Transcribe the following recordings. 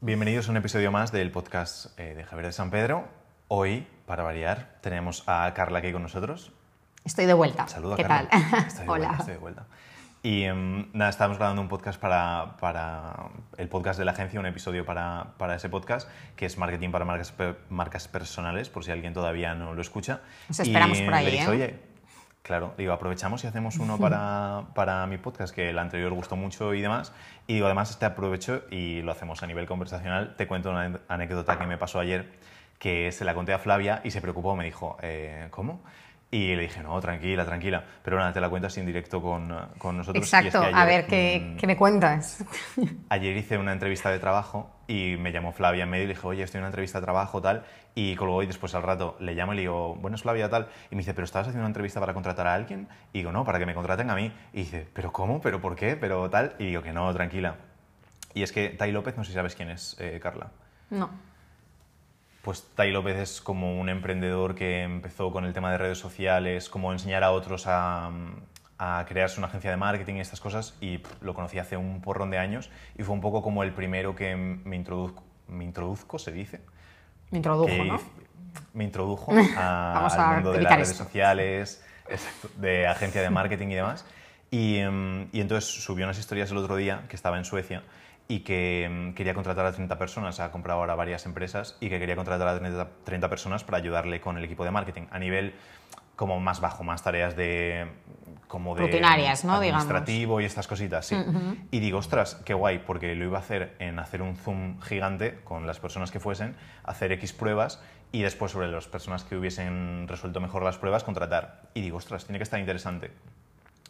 Bienvenidos a un episodio más del podcast eh, de Javier de San Pedro. Hoy, para variar, tenemos a Carla aquí con nosotros. Estoy de vuelta. Saluda, ¿Qué Carla. tal? Estoy de Hola. vuelta, estoy de vuelta. Y em, nada, estábamos grabando un podcast para, para el podcast de la agencia, un episodio para, para ese podcast, que es Marketing para marcas, marcas personales, por si alguien todavía no lo escucha. Os esperamos Y por ahí, ¿eh? oye, claro, digo, aprovechamos y hacemos uno para, para mi podcast, que el anterior gustó mucho y demás. Y digo, además, este aprovecho y lo hacemos a nivel conversacional. Te cuento una anécdota que me pasó ayer, que se la conté a Flavia y se preocupó, me dijo, eh, ¿cómo? Y le dije, no, tranquila, tranquila. Pero nada, te la cuento así en directo con, con nosotros. Y es Exacto. que A ayer, ver, ¿qué, mm, qué me cuentas? Ayer hice una entrevista de trabajo y me llamó Flavia en medio y le dije, oye, estoy en una entrevista de trabajo, tal. Y colgó y después al rato le llamo y le digo, bueno, es Flavia, tal. Y me dice, ¿pero estabas haciendo una entrevista para contratar a alguien? Y digo, no, para que me contraten a mí. Y dice, ¿pero cómo? ¿Pero por qué? ¿Pero tal? Y digo que no, tranquila. Y es que Tai López, no sé si sabes quién es, eh, Carla. No. Pues Tai López es como un emprendedor que empezó con el tema de redes sociales, como enseñar a otros a, a crearse una agencia de marketing y estas cosas, y pff, lo conocí hace un porrón de años, y fue un poco como el primero que me introduzco, me introduzco se dice, Me introdujo, que ¿no? me introdujo a- al a mundo de las redes esto. sociales, de agencia de marketing y demás. Y, em, y entonces subió unas historias el otro día que estaba en Suecia y que em, quería contratar a 30 personas, ha comprado ahora varias empresas y que quería contratar a 30, 30 personas para ayudarle con el equipo de marketing a nivel como más bajo, más tareas de como de Rutinarias, ¿no? Digamos. administrativo y estas cositas, sí. Y digo, ostras, qué guay, porque lo iba a hacer en hacer un zoom gigante con las personas que fuesen, hacer X pruebas y después sobre las personas que hubiesen resuelto mejor las pruebas, contratar. Y digo, ostras, tiene que estar interesante.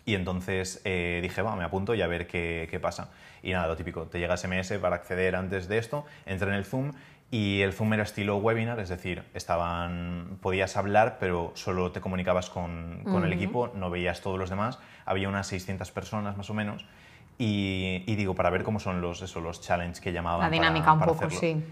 Y entonces eh, dije, va, me apunto y a ver qué, qué pasa. Y nada, lo típico, te llega SMS para acceder antes de esto, entré en el Zoom y el Zoom era estilo webinar, es decir, estaban, podías hablar, pero solo te comunicabas con, con el equipo, no veías todos los demás, había unas 600 personas más o menos. Y, y digo, para ver cómo son los, eso, los challenges que llamaban. La para- dinámica un para poco, hacerlo. sí.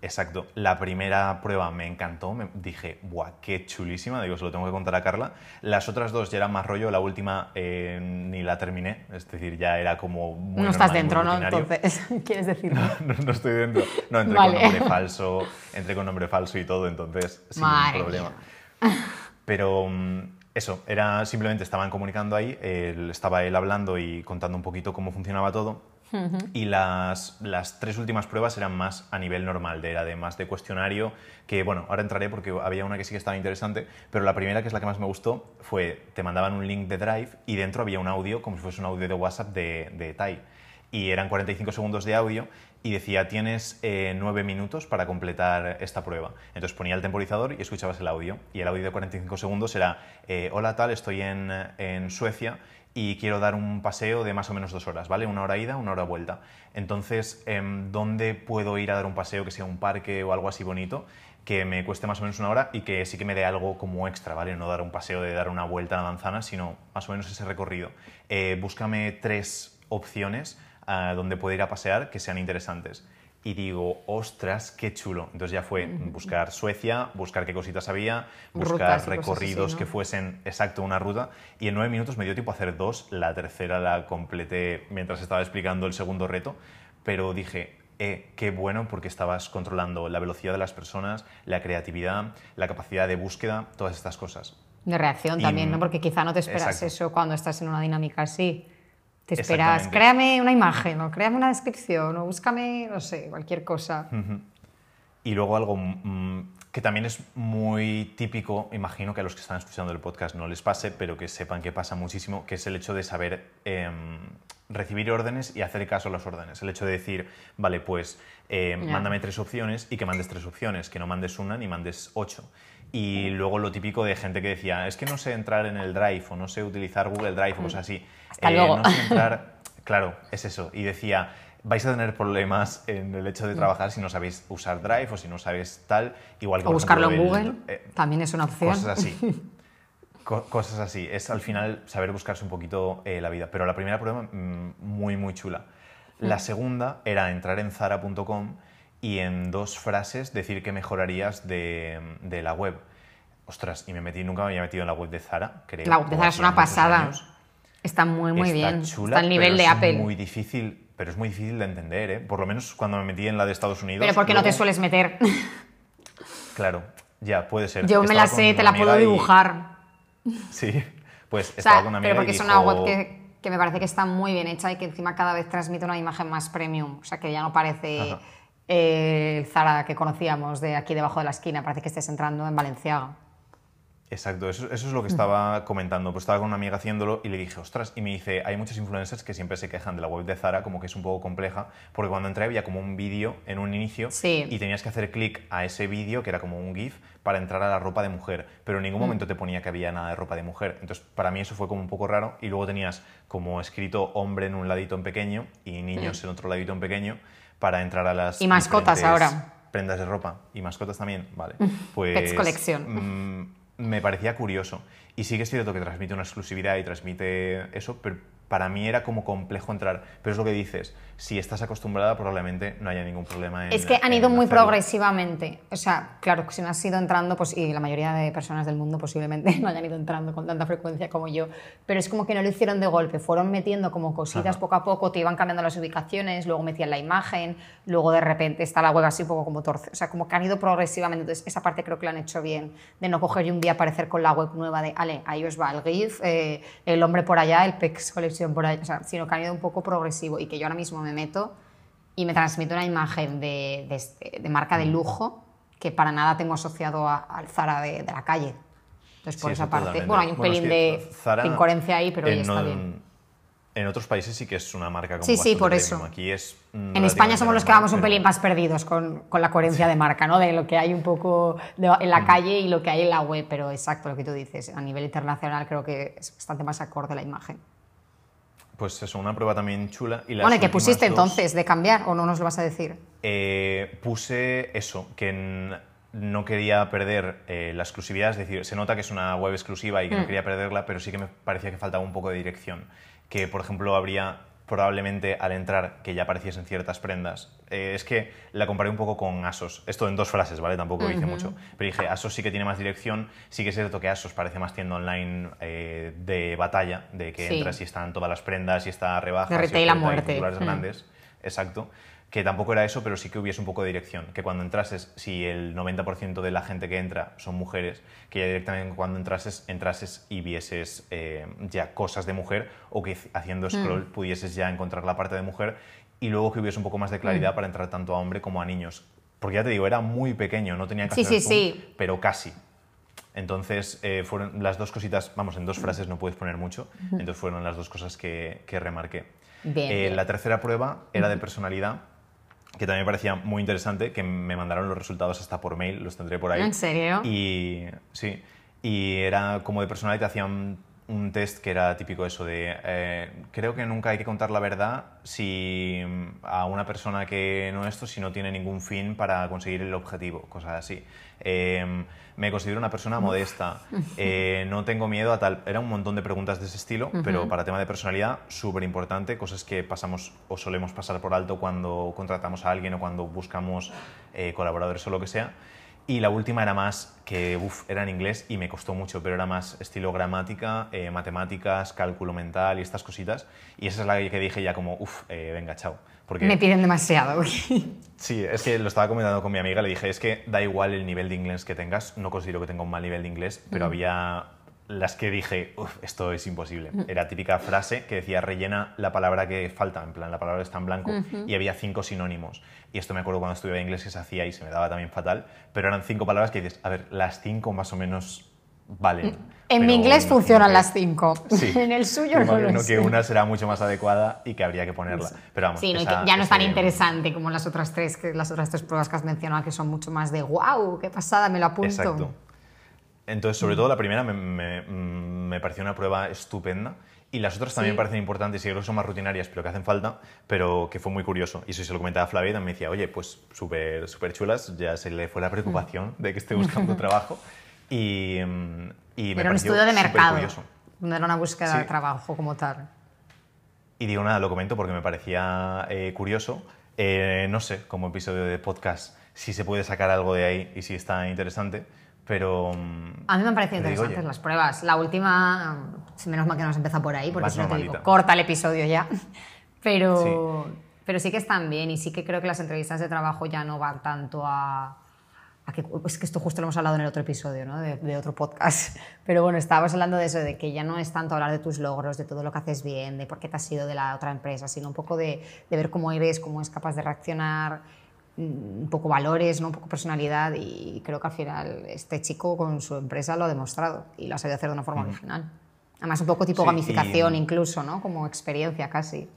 Exacto. La primera prueba me encantó, me dije, ¡buah, qué chulísima! Digo, se lo tengo que contar a Carla. Las otras dos ya eran más rollo, la última eh, ni la terminé, es decir, ya era como muy no estás normal muy dentro, ¿no? Entonces, ¿quieres decirlo? No, no estoy dentro. No, entré Vale. con nombre falso, entré con nombre falso y todo, entonces sin Madre problema. Pero mm, eso, era simplemente estaban comunicando ahí, él- estaba él hablando y contando un poquito cómo funcionaba todo. Y las, las tres últimas pruebas eran más a nivel normal, de, era de más de cuestionario, que bueno, ahora entraré porque había una que sí que estaba interesante, pero la primera, que es la que más me gustó, fue, te mandaban un link de Drive y dentro había un audio, como si fuese un audio de WhatsApp de, de Tai. Y eran 45 segundos de audio y decía, tienes eh, nueve minutos para completar esta prueba. Entonces ponía el temporizador y escuchabas el audio. Y el audio de 45 segundos era, eh, hola tal, estoy en, en Suecia y quiero dar un paseo de más o menos dos horas, ¿vale? Una hora ida, una hora vuelta. Entonces, em, ¿dónde puedo ir a dar un paseo que sea un parque o algo así bonito? que me cueste más o menos una hora y que sí que me dé algo como extra, ¿vale? No dar un paseo de dar una vuelta a la manzana, sino más o menos ese recorrido. Eh, búscame tres opciones ah, donde pueda ir a pasear que sean interesantes. Y digo, ostras, qué chulo. Entonces ya fue buscar Suecia, buscar qué cositas había, buscar así, recorridos ¿no? que fuesen exacto una ruta. Y en nueve minutos me dio tiempo a hacer dos. La tercera la completé mientras estaba explicando el segundo reto. Pero dije, eh, qué bueno porque estabas controlando la velocidad de las personas, la creatividad, la capacidad de búsqueda, todas estas cosas. De reacción Y- también, ¿no? Porque quizá no te esperas Exacto. eso cuando estás en una dinámica así. Te esperas, créame una imagen, o créame una descripción, o búscame, no sé, cualquier cosa. Y luego algo mm, que también es muy típico, imagino que a los que están escuchando el podcast no les pase, pero que sepan que pasa muchísimo, que es el hecho de saber em, recibir órdenes y hacer caso a las órdenes. El hecho de decir, vale, pues eh, mándame tres opciones y que mandes tres opciones, que no mandes una ni mandes ocho. Y luego lo típico de gente que decía, es que no sé entrar en el Drive o no sé utilizar Google Drive o cosas así. Mm. Eh, Hasta luego. No sé entrar, claro, es eso. Y decía, vais a tener problemas en el hecho de trabajar si no sabéis usar Drive o si no sabéis tal, igual que O buscarlo en Google, el- eh, también es una opción. Cosas así. Co- cosas así. Es al final saber buscarse un poquito eh, la vida. Pero la primera prueba, mm, muy, muy chula. La segunda era entrar en zara.com y en dos frases decir que mejorarías de, de la web. Ostras, y me metí, nunca me había metido en la web de Zara, creo. La web de o Zara es una pasada. años. Está muy, muy está bien. chula, está al nivel pero de es Apple. muy difícil, pero es muy difícil de entender, ¿eh? Por lo menos cuando me metí en la de Estados Unidos. Pero porque no te luego- sueles meter. Claro, ya, puede ser. Yo me la sé, te la puedo y- dibujar. Sí, pues O estaba sea, con una amiga pero porque y es una web que, que me parece que está muy bien hecha y que encima cada vez transmite una imagen más premium. O sea, que ya no parece Ajá. Eh, el Zara que conocíamos de aquí debajo de la esquina. Parece que estés entrando en Valenciaga. Exacto, eso, eso es lo que estaba comentando. Pues estaba con una amiga haciéndolo y le dije, ostras, y me dice, hay muchos influencers que siempre se quejan de la web de Zara, como que es un poco compleja, porque cuando entré había como un vídeo en un inicio Sí. y tenías que hacer clic a ese vídeo, que era como un GIF, para entrar a la ropa de mujer, pero en ningún momento te ponía que había nada de ropa de mujer. Entonces, para mí eso fue como un poco raro y luego tenías como escrito hombre en un ladito en pequeño y niños en otro ladito en pequeño para entrar a las Y mascotas ahora. prendas de ropa y mascotas también, vale. Pues Pets Collection. mm, me parecía curioso. Y sí que es cierto que transmite una exclusividad y transmite eso, pero para mí era como complejo entrar. Pero es lo que dices, si estás acostumbrada probablemente no haya ningún problema en Es que han ido muy hacerlo. progresivamente. O sea, claro, si no has ido entrando, pues, y la mayoría de personas del mundo posiblemente no hayan ido entrando con tanta frecuencia como yo, pero es como que no lo hicieron de golpe, fueron metiendo como cositas Ajá. poco a poco, te iban cambiando las ubicaciones, luego metían la imagen, luego de repente está la web así un poco como torce. O sea, como que han ido progresivamente. Entonces, esa parte creo que lo han hecho bien, de no coger y un día aparecer con la web nueva de, ale, ahí os va el GIF, eh, el hombre por allá, el PEX Collection por allá, o sea, sino que han ido un poco progresivo y que yo ahora mismo me meto y me transmite una imagen de, de este- de marca de lujo que para nada tengo asociado a- al Zara de, de la calle. Entonces, por Sí, esa eso parte, totalmente. bueno, hay un Bueno, es pelín que de Zara incoherencia ahí, pero en, está no- bien. En otros países sí que es una marca como Sí, sí, por premium. eso. Aquí es mm, En España somos los que vamos un pelín más perdidos con, con la coherencia de marca, ¿no? De lo que hay un poco de- en la calle y lo que hay en la web, pero exacto lo que tú dices. A nivel internacional creo que es bastante más acorde la imagen. Pues eso, una prueba también chula. Y las Bueno, ¿y qué pusiste dos- entonces de cambiar o no nos lo vas a decir? Eh, puse eso, que no quería perder eh, la exclusividad, es decir, se nota que es una web exclusiva y que no quería perderla, pero sí que me parecía que faltaba un poco de dirección. Que, por ejemplo, habría probablemente al entrar que ya apareciesen ciertas prendas. Eh, es que la comparé un poco con Asos. Esto en dos frases, ¿vale? Tampoco hice mucho. Pero dije, Asos sí que tiene más dirección. Sí que es cierto que Asos parece más tienda online eh, de batalla, de que Sí. entras y están todas las prendas y está rebajas. De y retail a muerte. Mm. grandes. Exacto. Que tampoco era eso, pero sí que hubiese un poco de dirección. Que cuando entrases, si el 90% de la gente que entra son mujeres, que ya directamente cuando entrases, entrases y vieses eh, ya cosas de mujer o que haciendo scroll Mm. pudieses ya encontrar la parte de mujer y luego que hubiese un poco más de Mm. claridad para entrar tanto a hombre como a niños. Porque ya te digo, era muy pequeño, no tenía que Sí, hacer sí, zoom, sí. pero casi. Entonces, eh, fueron las dos cositas, vamos, en dos frases no puedes poner mucho, entonces fueron las dos cosas que, que remarqué. Bien, Eh, bien. La tercera prueba era de personalidad, que también me parecía muy interesante, que me mandaron los resultados hasta por mail, los tendré por ahí. ¿En serio? Y sí, y era como de personalidad, te hacían un test que era típico eso de, eh, creo que nunca hay que contar la verdad si mm, a una persona que no esto, si no tiene ningún fin para conseguir el objetivo, cosas así. Eh, me considero una persona modesta, eh, no tengo miedo a tal. Era un montón de preguntas de ese estilo, pero para tema de personalidad, súper importante, cosas que pasamos o solemos pasar por alto cuando contratamos a alguien o cuando buscamos eh, colaboradores o lo que sea. Y la última era más que, uff, era en inglés y me costó mucho, pero era más estilo gramática, eh, matemáticas, cálculo mental y estas cositas. Y esa es la que dije ya como, uff, eh, venga, chao. Porque Me piden demasiado. Sí, es que lo estaba comentando con mi amiga, le dije, es que da igual el nivel de inglés que tengas, no considero que tenga un mal nivel de inglés, pero había las que dije, uff, esto es imposible. Era típica frase que decía, rellena la palabra que falta, en plan, la palabra está en blanco, y había cinco sinónimos. Y esto me acuerdo cuando estudiaba inglés que se hacía y se me daba también fatal, pero eran cinco palabras que dices, a ver, las cinco más o menos valen. En mi inglés funcionan que- las cinco. Sí. en el suyo no lo que una será mucho más adecuada y que habría que ponerla. Pero vamos, Sí, no, esa- que ya no es tan ese- interesante como las otras tres, que las otras tres pruebas que has mencionado, que son mucho más de wow, qué pasada, me lo apunto. Exacto. Entonces, sobre Mm. todo la primera me, me- mm, me pareció una prueba estupenda y las otras también Sí. me parecen importantes y creo que son más rutinarias, pero que hacen falta, pero que fue muy curioso. Y eso se lo comentaba a Flavia y también me decía, oye, pues súper súper chulas, ya se le fue la preocupación de que esté buscando trabajo y, mm, y me Era un pareció estudio de mercado, supercurioso. no era una búsqueda de Sí. trabajo como tal. Y digo, nada, lo comento porque me parecía eh, curioso. Eh, no sé, como episodio de podcast, si se puede sacar algo de ahí y si está interesante, Pero... A mí me han parecido digo, interesantes las pruebas. La última, menos mal que no has empezado por ahí, porque si no te digo, corta el episodio ya. Pero sí. pero sí que están bien y sí que creo que las entrevistas de trabajo ya no van tanto a... a que, es que esto justo lo hemos hablado en el otro episodio, ¿no? de, de otro podcast. Pero bueno, estábamos hablando de eso, de que ya no es tanto hablar de tus logros, de todo lo que haces bien, de por qué te has ido de la otra empresa, sino un poco de, de ver cómo eres, cómo es capaz de reaccionar, un poco valores, ¿no? un poco personalidad y creo que al final este chico con su empresa lo ha demostrado y lo ha sabido hacer de una forma original. Además un poco tipo Sí, gamificación y- incluso, ¿no? Como experiencia casi.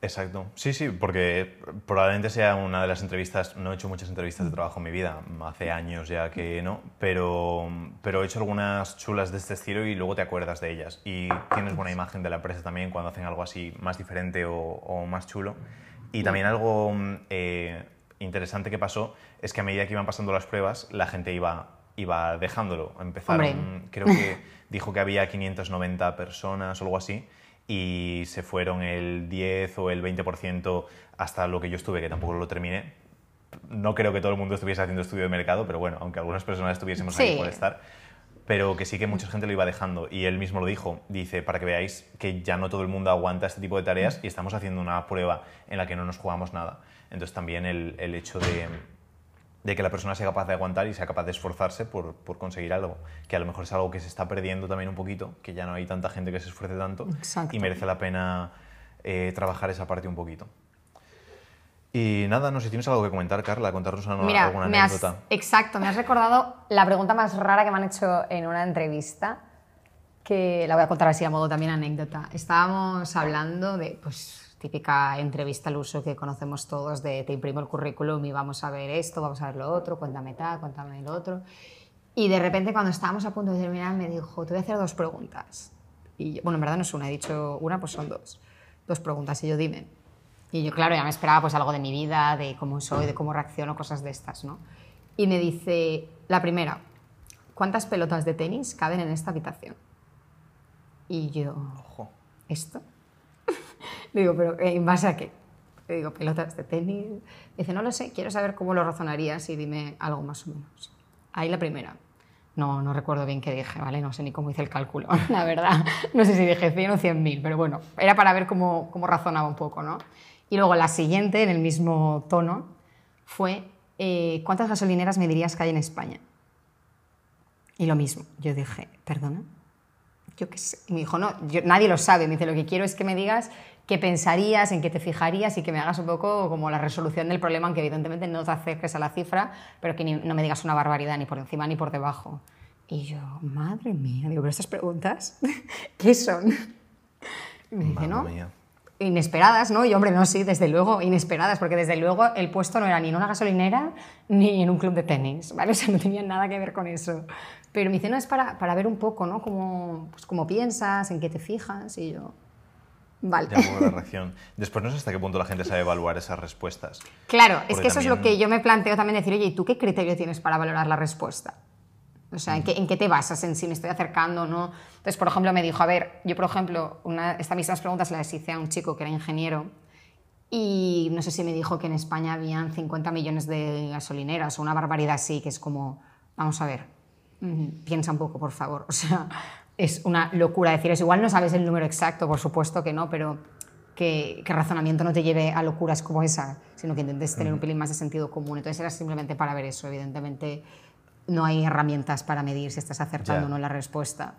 Exacto. Sí, sí, porque probablemente sea una de las entrevistas, no he hecho muchas entrevistas de trabajo en mi vida, hace años ya que no, pero, pero he hecho algunas chulas de este estilo y luego te acuerdas de ellas. Y tienes buena imagen de la empresa también cuando hacen algo así más diferente o, o más chulo. Y también algo mm, eh, interesante que pasó es que a medida que iban pasando las pruebas, la gente iba, iba dejándolo. Empezaron, Hombre. creo que dijo que había 590 personas o algo así y se fueron el 10 o el 20% hasta lo que yo estuve, que tampoco lo terminé. No creo que todo el mundo estuviese haciendo estudio de mercado, pero bueno, aunque algunas personas estuviésemos ahí Sí. por estar, pero que sí que mucha gente lo iba dejando y él mismo lo dijo, dice, para que veáis que ya no todo el mundo aguanta este tipo de tareas y estamos haciendo una prueba en la que no nos jugamos nada. Entonces también el, el hecho de, de que la persona sea capaz de aguantar y sea capaz de esforzarse por, por conseguir algo, que a lo mejor es algo que se está perdiendo también un poquito, que ya no hay tanta gente que se esfuerce tanto Exacto. y merece la pena eh, trabajar esa parte un poquito. Y nada, no sé, ¿tienes algo que comentar, Carla? Contarnos una, Mira, alguna me has, anécdota. exacto, me has recordado la pregunta más rara que me han hecho en una entrevista, que la voy a contar así a modo también anécdota. Estábamos hablando de, pues, típica entrevista al uso que conocemos todos de te imprimo el currículum y vamos a ver esto, vamos a ver lo otro, cuéntame tal, cuéntame lo otro. Y de repente cuando estábamos a punto de terminar me dijo, te voy a hacer dos preguntas. Y yo- bueno, en verdad no es una, he dicho una, pues son dos. Dos preguntas y yo dime. Y yo, claro, ya me esperaba pues algo de mi vida, de cómo soy, de cómo reacciono, cosas de estas, ¿no? Y me dice, la primera, ¿cuántas pelotas de tenis caben en esta habitación? Y yo, Ojo. ¿esto? Le digo, ¿pero eh, en base a qué? Le digo, pelotas de tenis. Dice, no lo sé, quiero saber cómo lo razonarías y dime algo más o menos. Ahí la primera. No, no recuerdo bien qué dije, ¿vale? No sé ni cómo hice el cálculo, la verdad. No sé si dije 100 o 100 mil, pero bueno, era para ver cómo, cómo razonaba un poco, ¿no? Y luego la siguiente, en el mismo tono, fue, eh, ¿cuántas gasolineras me dirías que hay en España? Y lo mismo, yo dije, ¿perdona? Yo qué sé. Y me dijo, no, yo- nadie lo sabe. Me dice, lo que quiero es que me digas qué pensarías, en qué te fijarías y que me hagas un poco como la resolución del problema, aunque evidentemente no te acerques a la cifra, pero que ni- no me digas una barbaridad ni por encima ni por debajo. Y yo, madre mía, digo, pero estas preguntas, ¿qué son? Y me dice, Mamma no, mía. inesperadas, ¿no? Y hombre, no, sí, desde luego, inesperadas, porque desde luego el puesto no era ni en una gasolinera ni en un club de tenis, ¿vale? O sea, no tenía nada que ver con eso. Pero me dice, no, es para, para ver un poco, ¿no? Cómo, pues, cómo piensas, en qué te fijas, y yo, vale. Ya la reacción. Después no sé hasta qué punto la gente sabe evaluar esas respuestas. Claro, es que eso es lo también- que yo me planteo también decir, oye, ¿y tú qué criterio tienes para valorar la respuesta? O sea, ¿en qué, en qué te basas? ¿En si me estoy acercando o no? Entonces, por ejemplo, me dijo, a ver, yo, por ejemplo, una, estas mismas preguntas las hice a un chico que era ingeniero y no sé si me dijo que en España habían 50 millones de gasolineras o una barbaridad así, que es como, vamos a ver, mm, piensa un poco, por favor. O sea, es una locura decir eso. Igual no sabes el número exacto, por supuesto que no, pero que, que razonamiento no te lleve a locuras como esa, sino que intentes tener un pelín más de sentido común. Entonces era simplemente para ver eso. Evidentemente no hay herramientas para medir si estás acertando Ya. o no la respuesta.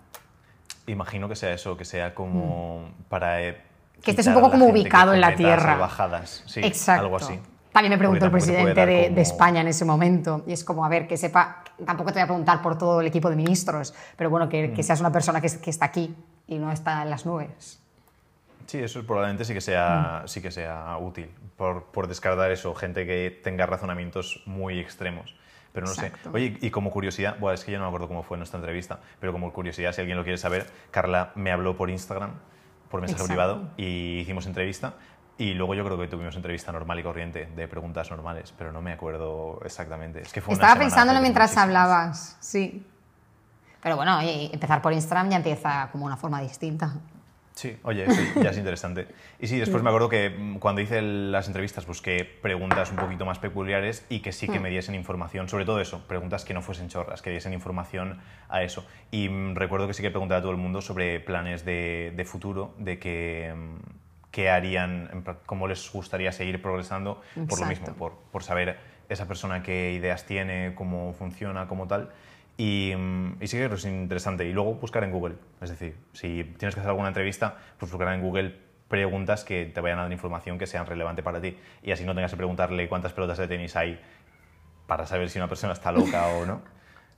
Imagino que sea eso, que sea como para... eh, Mm. Que estés un poco como ubicado en la tierra. salvajadas, sí, Exacto. algo así. También me preguntó el presidente de, como- de España en ese momento. Y es como, a ver, que sepa, tampoco te voy a preguntar por todo el equipo de ministros, pero bueno, que, Mm. que seas una persona que, que está aquí y no está en las nubes. Sí, eso probablemente sí que sea, Mm. sí que sea útil, por, por descartar eso, gente que tenga razonamientos muy extremos. Pero no Exacto. sé. Oye, y como curiosidad, bueno, es que yo no me acuerdo cómo fue nuestra entrevista, pero como curiosidad, si alguien lo quiere saber, Carla me habló por Instagram, por mensaje Exacto. privado, y hicimos entrevista. Y luego yo creo que tuvimos entrevista normal y corriente, de preguntas normales, pero no me acuerdo exactamente. Es que fue Estaba pensándolo mientras hablabas, sí. Pero bueno, oye, empezar por Instagram ya empieza como una forma distinta. Sí, oye, sí, ya es interesante. Y sí, después me acuerdo que mm, cuando hice las entrevistas busqué preguntas un poquito más peculiares y que sí que me diesen información, sobre todo eso, preguntas que no fuesen chorras, que diesen información a eso. Y mm, recuerdo que sí que pregunté a todo el mundo sobre planes de, de futuro, de que mm, qué harían, cómo les gustaría seguir progresando, por lo mismo, Exacto. por, por saber esa persona qué ideas tiene, cómo funciona, cómo tal. Y, mm, y sí que es interesante. Y luego buscar en Google. Es decir, si tienes que hacer alguna entrevista, pues buscar en Google preguntas que te vayan a dar información que sean relevante para ti. Y así no tengas que preguntarle cuántas pelotas de tenis hay para saber si una persona está loca o no.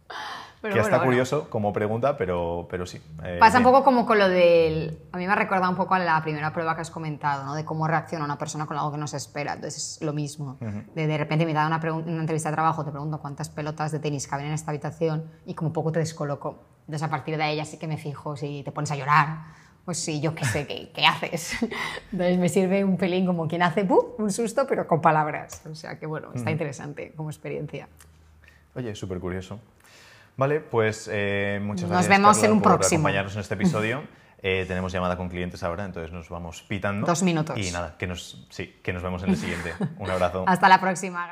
Pero que bueno, está bueno. curioso como pregunta, pero, pero sí. eh, Pasa un bien. poco como con lo del... A mí me ha recordado un poco a la primera prueba que has comentado, ¿no? De cómo reacciona una persona con algo que no se espera. Entonces es lo mismo. de, de repente me da una, una entrevista de trabajo, te pregunto cuántas pelotas de tenis caben en esta habitación y como poco te descoloco. Entonces a partir de ahí ya sí que me fijo si te pones a llorar. Pues sí, yo qué sé, ¿qué, qué haces? Entonces me sirve un pelín como quien hace ¡pum! un susto, pero con palabras. O sea que bueno, está interesante como experiencia. Oye, súper curioso. Vale, pues eh, muchas Nos gracias. vemos en un por próximo. acompañarnos en este episodio. Eh, tenemos llamada con clientes ahora, entonces nos vamos pitando. Dos minutos. Y nada, que nos, sí, que nos vemos en el siguiente. Un abrazo. Hasta la próxima.